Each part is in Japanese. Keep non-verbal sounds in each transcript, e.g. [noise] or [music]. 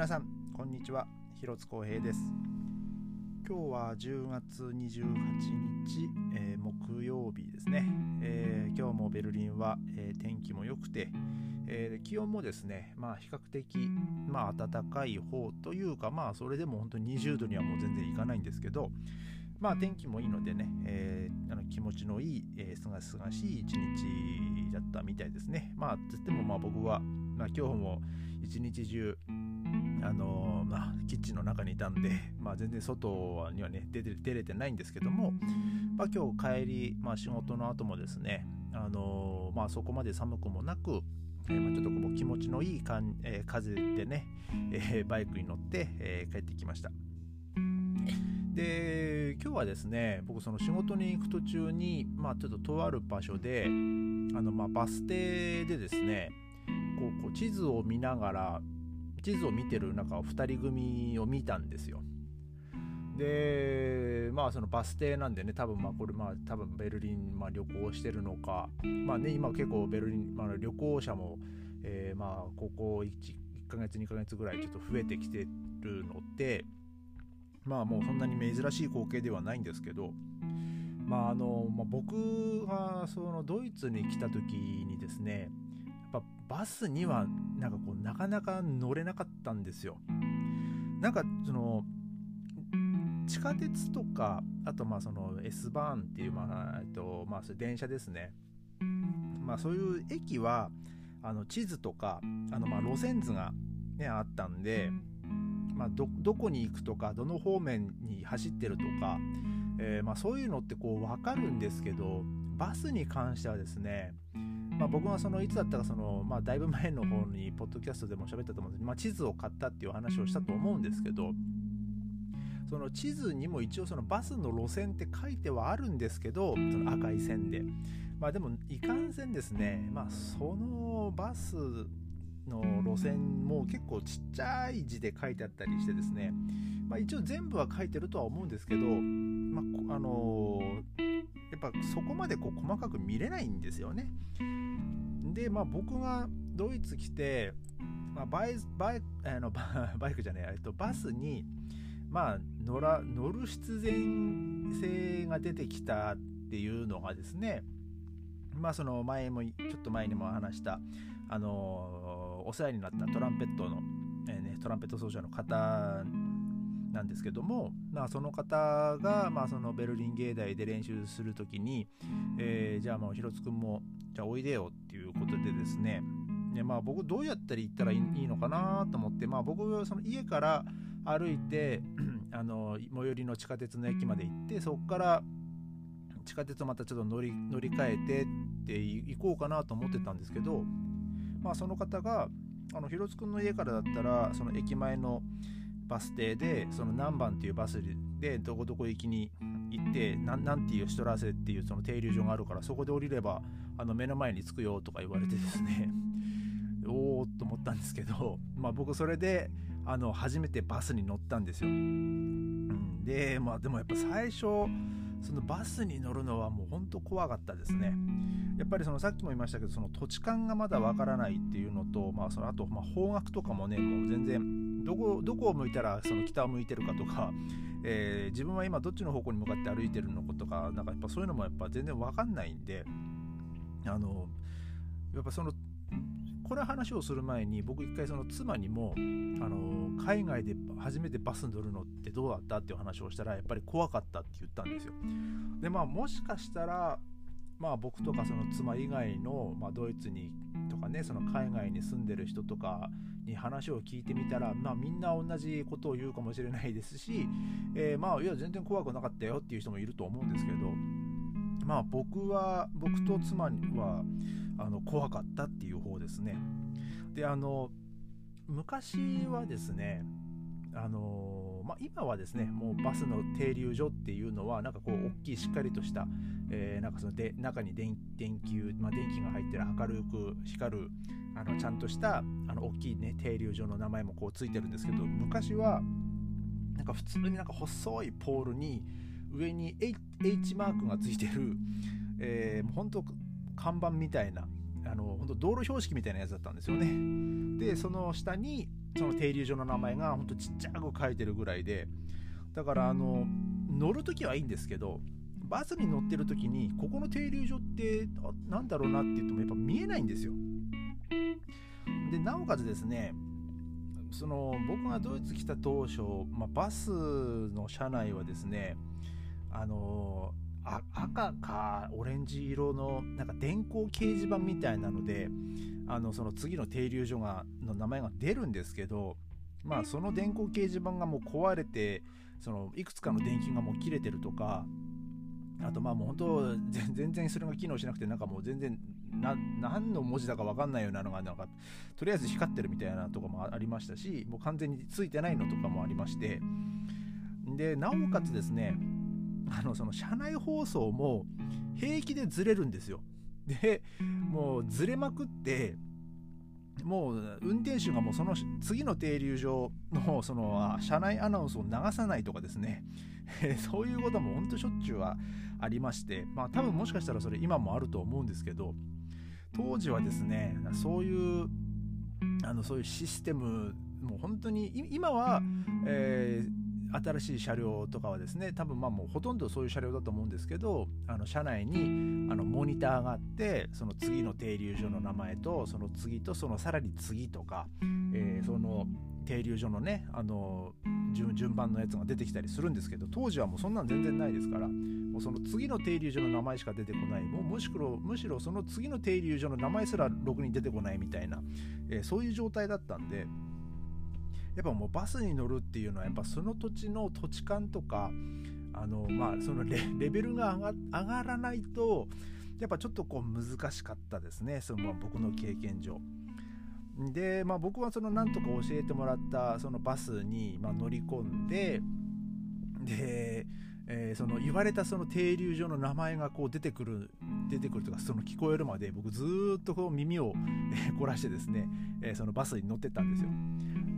皆さんこんにちは。広津光平です。今日は10月28日、えー、木曜日ですね、えー、今日もベルリンは、えー、天気も良くて、え気温もですねまあ比較的まあ暖かい方というかまあそれでも本当に20度にはもう全然いかないんですけどまあ天気もいいのでね、えー、あの気持ちのいい、えー、すがすがしい一日だったみたいですね。まあつってもまあ僕は、まあ、今日も一日中あの、まあ、キッチンの中にいたんで、まあ、全然外にはね出て出れてないんですけども、まあ、今日帰り、まあ、仕事の後もですね、あの、まあ、そこまで寒くもなく、えー、まあ、ちょっとこう気持ちのいいかん、え風でね、えバイクに乗って、え帰ってきました。で今日はですね僕その仕事に行く途中に、まあ、ちょっととある場所であの、まあ、バス停でですねこうこう地図を見ながら地図を見てる中2人組を見たんですよ。でまあそのバス停なんでね多分まあこれまあ多分ベルリン、まあ、旅行してるのかまあね今結構ベルリン、まあ、旅行者も、えー、まあここ 1, 1ヶ月2ヶ月ぐらいちょっと増えてきてるのでまあもうそんなに珍しい光景ではないんですけどまああの、まあ、僕がそのドイツに来た時にですねぱバスにはなんかこうなかなか乗れなかったんですよ。なんかその地下鉄とかあとまあその S バーンっていうまあえっとまあそれ電車ですね。まあそういう駅はあの地図とかあのまあ路線図がねあったんで。まあ、どどこに行くとかどの方面に走ってるとか、えー、まあ、そういうのってこう分かるんですけどバスに関してはですねまあ、僕はそのいつだったかその、まあ、だいぶ前の方にポッドキャストでも喋ったと思うんですけど、まあ、地図を買ったっていう話をしたと思うんですけどその地図にも一応そのバスの路線って書いてはあるんですけどその赤い線で。まあでもいかんせんですね。まあそのバスの路線も結構ちっちゃい字で書いてあったりしてですね、まあ、一応全部は書いてるとは思うんですけど、まあ、あのー、やっぱそこまでこう細かく見れないんですよね。で、まあ、僕がドイツ来て、まあ、バイバイあのバイクじゃない、えっと、バスに、まあ、乗ら乗る必然性が出てきたっていうのがですね、まあ、その前もちょっと前にも話したあのお世話になったトランペットの、えーね、トランペット奏者の方なんですけども、まあ、その方が、まあ、そのベルリン芸大で練習する時に、えー、じゃあもう広津君もじゃあおいでよっていうことでですねで、まあ、僕どうやったら行ったらいいのかなと思って、まあ、僕はその家から歩いて [clears throat] あの最寄りの地下鉄の駅まで行ってそこから地下鉄をまたちょっと乗り乗り換えてって行こうかなと思ってたんですけど、まあ、その方があの広津君の家からだったらその駅前のバス停でその何番っていうバスでどこどこ行きに行って何ていうシトラーセっていうその停留所があるからそこで降りればあの目の前に着くよとか言われてですね [laughs] おおと思ったんですけど、まあ、僕それであの初めてバスに乗ったんですよ。でまあでもやっぱ最初そのバスに乗るのはもうほんと怖かったですね。やっぱりそのさっきも言いましたけどその土地勘がまだわからないっていうのと、まあ、そのあとまあ方角とかもねもう全然どこどこを向いたらその北を向いてるかとか、[laughs] えー、自分は今どっちの方向に向かって歩いてるのかとかなんかやっぱそういうのもやっぱ全然わかんないんであのやっぱそのこれ話をする前に僕一回その妻にもあの海外で初めてバスに乗るのってどうだったっていう話をしたらやっぱり怖かったって言ったんですよ。でまあもしかしたらまあ、僕とかその妻以外の、まあ、ドイツにとかねその海外に住んでる人とかに話を聞いてみたら、まあ、みんな同じことを言うかもしれないですし、えー、まあいや全然怖くなかったよっていう人もいると思うんですけどまあ僕は僕と妻はあの怖かったっていう方ですね。であの昔はですねあのまあ、今はですねもうバスの停留所っていうのはなんかこう大きいしっかりとした、えー、なんかそので中に電球、まあ、電気が入ってる明るく光るあのちゃんとしたあの大きい、ね、停留所の名前もこうついてるんですけど昔はなんか普通になんか細いポールに上に H マークがついてる、えー、もう本当看板みたいなあの本当道路標識みたいなやつだったんですよね。でその下にその停留所の名前がほん。とちっちゃく書いてるぐらいでだからあの乗る時はいいんですけどバスに乗ってる時にここの停留所って何だろうなって言ってもやっぱ見えないんですよ。でなおかつですねその僕がドイツ来た当初、まあ、バスの車内はですねあのあ赤かオレンジ色のなんか電光掲示板みたいなのであのその次の停留所がの名前が出るんですけどまあその電光掲示板がもう壊れてそのいくつかの電気がもう切れてるとかあとまあもう本当全然それが機能しなくてなんかもう全然何の文字だか分かんないようなのがなんかとりあえず光ってるみたいなとかもありましたしもう完全についてないのとかもありまして。でなおかつですねあのその車内放送も平気でずれるんですよでもうずれまくってもう運転手がもうその次の停留所のその車内アナウンスを流さないとかですね。[laughs] そういうことも本当しょっちゅうはありましてまあ多分もしかしたらそれ今もあると思うんですけど当時はですねそういうあのそういうシステムもう本当に今は、えー新しい車両とかはですね多分まあもうほとんどそういう車両だと思うんですけどあの車内にあのモニターがあってその次の停留所の名前とその次とそのさらに次とか、えー、その停留所のねあの順番のやつが出てきたりするんですけど当時はもうそんなん全然ないですからもうその次の停留所の名前しか出てこないもうむしろむしろその次の停留所の名前すらろくに出てこないみたいな、えー、そういう状態だったんで。やっぱもうバスに乗るっていうのはやっぱその土地の土地勘とかあのまあそのレベルが上が上がらないとやっぱちょっとこう難しかったですねその僕の経験上。で、まあ、僕はそのなんとか教えてもらったそのバスにま乗り込んでで、えー、その言われたその停留所の名前がこう出てくる出てくるとかその聞こえるまで僕ずっとこう耳を凝らしてですね、えー、そのバスに乗ってったんですよ。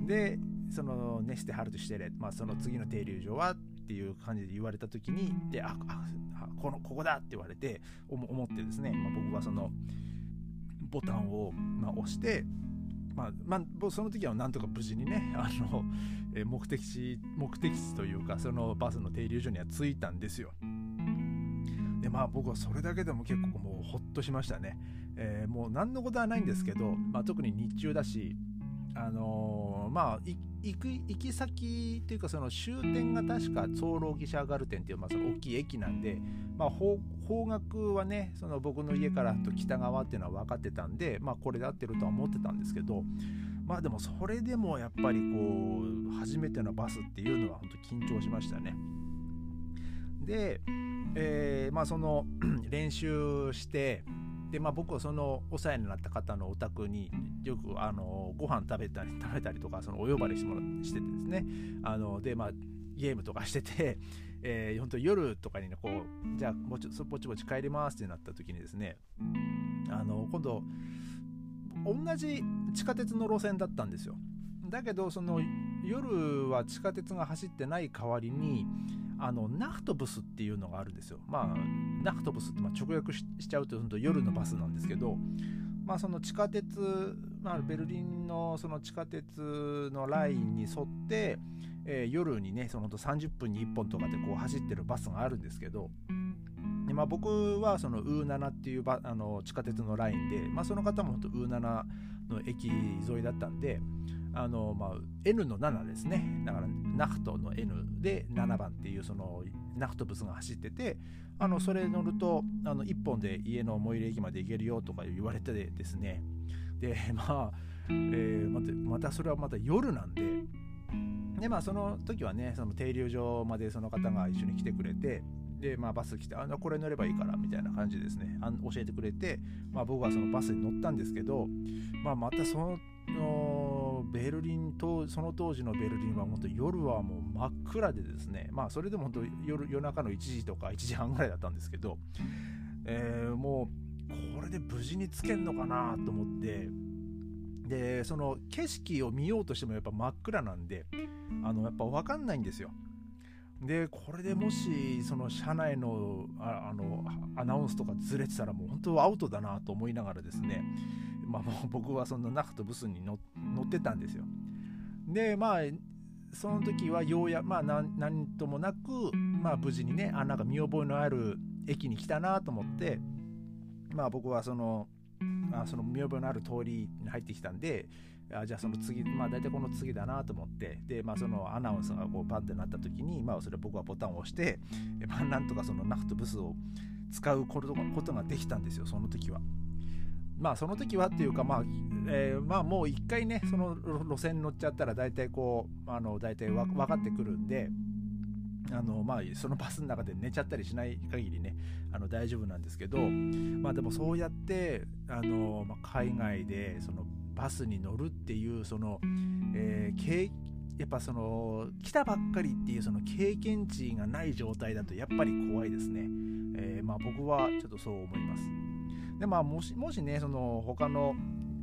でそのネステハルトしてれ、まあ、その次の停留所はっていう感じで言われた時にでああこのここだって言われて思ってですね、まあ、僕はそのボタンを、まあ、押してまあ、まあ、その時はなんとか無事にねあの、え目的地目的地というかそのバスの停留所には着いたんですよ。でまあ僕はそれだけでも結構もうほっとしましたね、えー、もう何のことはないんですけど、まあ、特に日中だしあのー、まあ行く行き先っていうかその終点が確かソーローギシャーガルテンっていう、まあ、その大きい駅なんで、まあ、方角はねその僕の家からと北側っていうのは分かってたんで、まあ、これで合ってるとは思ってたんですけどまあでもそれでもやっぱりこう初めてのバスっていうのは本当緊張しましたね。で、えー、まあその [clears throat] 練習してでまあ僕はそのお世話になった方のお宅によくあのご飯食べたり食べたりとかそのお呼ばれしてもらしててですね。あのでまあゲームとかしてて、[laughs] えー、本当夜とかにねこうじゃあもうちょぼちぼち帰りますってなった時にですねあの今度同じ地下鉄の路線だったんですよ。だけどその夜は地下鉄が走ってない代わりにあのナフトブスっていうのがあるんですよ。まあナフトブスってまあ直訳しちゃうと夜のバスなんですけど、まあ、その地下鉄、まあ、ベルリンのその地下鉄のラインに沿って、えー、夜にねその30分に1本とかでこう走ってるバスがあるんですけど、でまあ、僕はそのウーナナっていうバあの地下鉄のラインで、まあ、その方も本当ウーナナの駅沿いだったんで、あの、まあ、N の7ですね。だから、ナフトの N で7番っていうそのナフトブスが走ってて、あの、それ乗ると、あの、1本で家の最寄り駅まで行けるよとか言われてですね。で、[laughs] まあ、えー、また、またそれはまた夜なんで、で、まあ、その時はね、その停留所までその方が一緒に来てくれて、で、まあ、バス来て、あのこれ乗ればいいからみたいな感じですね、あ教えてくれて、まあ、僕はそのバスに乗ったんですけど、まあ、またそのベルリンとその当時のベルリンは本当夜はもう真っ暗でですねまあそれでも本当夜夜中の1時とか1時半ぐらいだったんですけど、えー、もうこれで無事につけんのかなと思ってでその景色を見ようとしてもやっぱ真っ暗なんであのやっぱ分かんないんですよ。でこれでもしその車内のあのアナウンスとかずれてたらもう本当はアウトだなと思いながらですねまあ、もう僕はそのナフとブスに乗ってたんですよ。でまあその時はようやまあ何ともなく、まあ、無事にねあなんか見覚えのある駅に来たなと思ってまあ僕はそのあその見覚えのある通りに入ってきたんであじゃあその次まあ大体この次だなと思ってでまあそのアナウンスがこうパンってなった時にまあそれ僕はボタンを押してまあなんとかそのナフトブスを使うことができたんですよその時は。まあその時はっていうかまあ、えー、まあもう一回ねその路線乗っちゃったら大体こうあの大体分かってくるんであのまあそのバスの中で寝ちゃったりしない限りねあの大丈夫なんですけどまあでもそうやってあの、まあ、海外でそのバスに乗るっていうその、えー、やっぱその来たばっかりっていうその経験値がない状態だとやっぱり怖いですね、えー、まあ僕はちょっとそう思います。でまあもしもしねその他の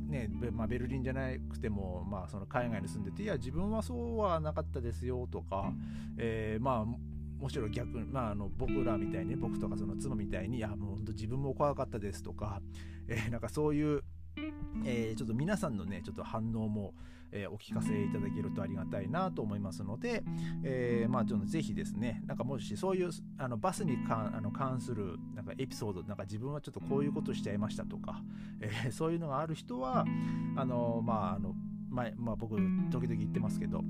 ねまあ、ベルリンじゃなくても、まあ、その海外に住んでていや自分はそうはなかったですよとか、えー、まあもちろん逆、まあ、あの僕らみたいに、ね、僕とかその妻みたいにいやもう本当自分も怖かったですとか、えー、なんかそういうえー、ちょっと皆さんのねちょっと反応も、えー、お聞かせいただけるとありがたいなと思いますので、えー、まあちょっとぜひですねなんかもしそういうあのバスに関あの関するなんかエピソードなんか自分はちょっとこういうことしちゃいましたとか、えそういうのがある人はあのまああの前、まあ、僕時々言ってますけど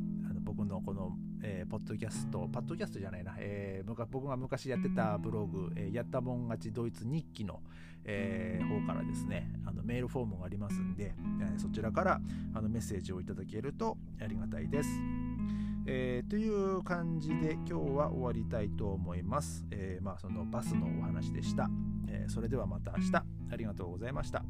僕のこのえー、ポッドキャスト、パッドキャストじゃないな、えー、僕が昔やってたブログ、えー、やったもん勝ちドイツ日記の、えー、方からですね、あのメールフォームがありますんで、えそちらからあのメッセージをいただけるとありがたいです。えという感じで今日は終わりたいと思います。えまあ、そのバスのお話でした。えそれではまた明日ありがとうございました。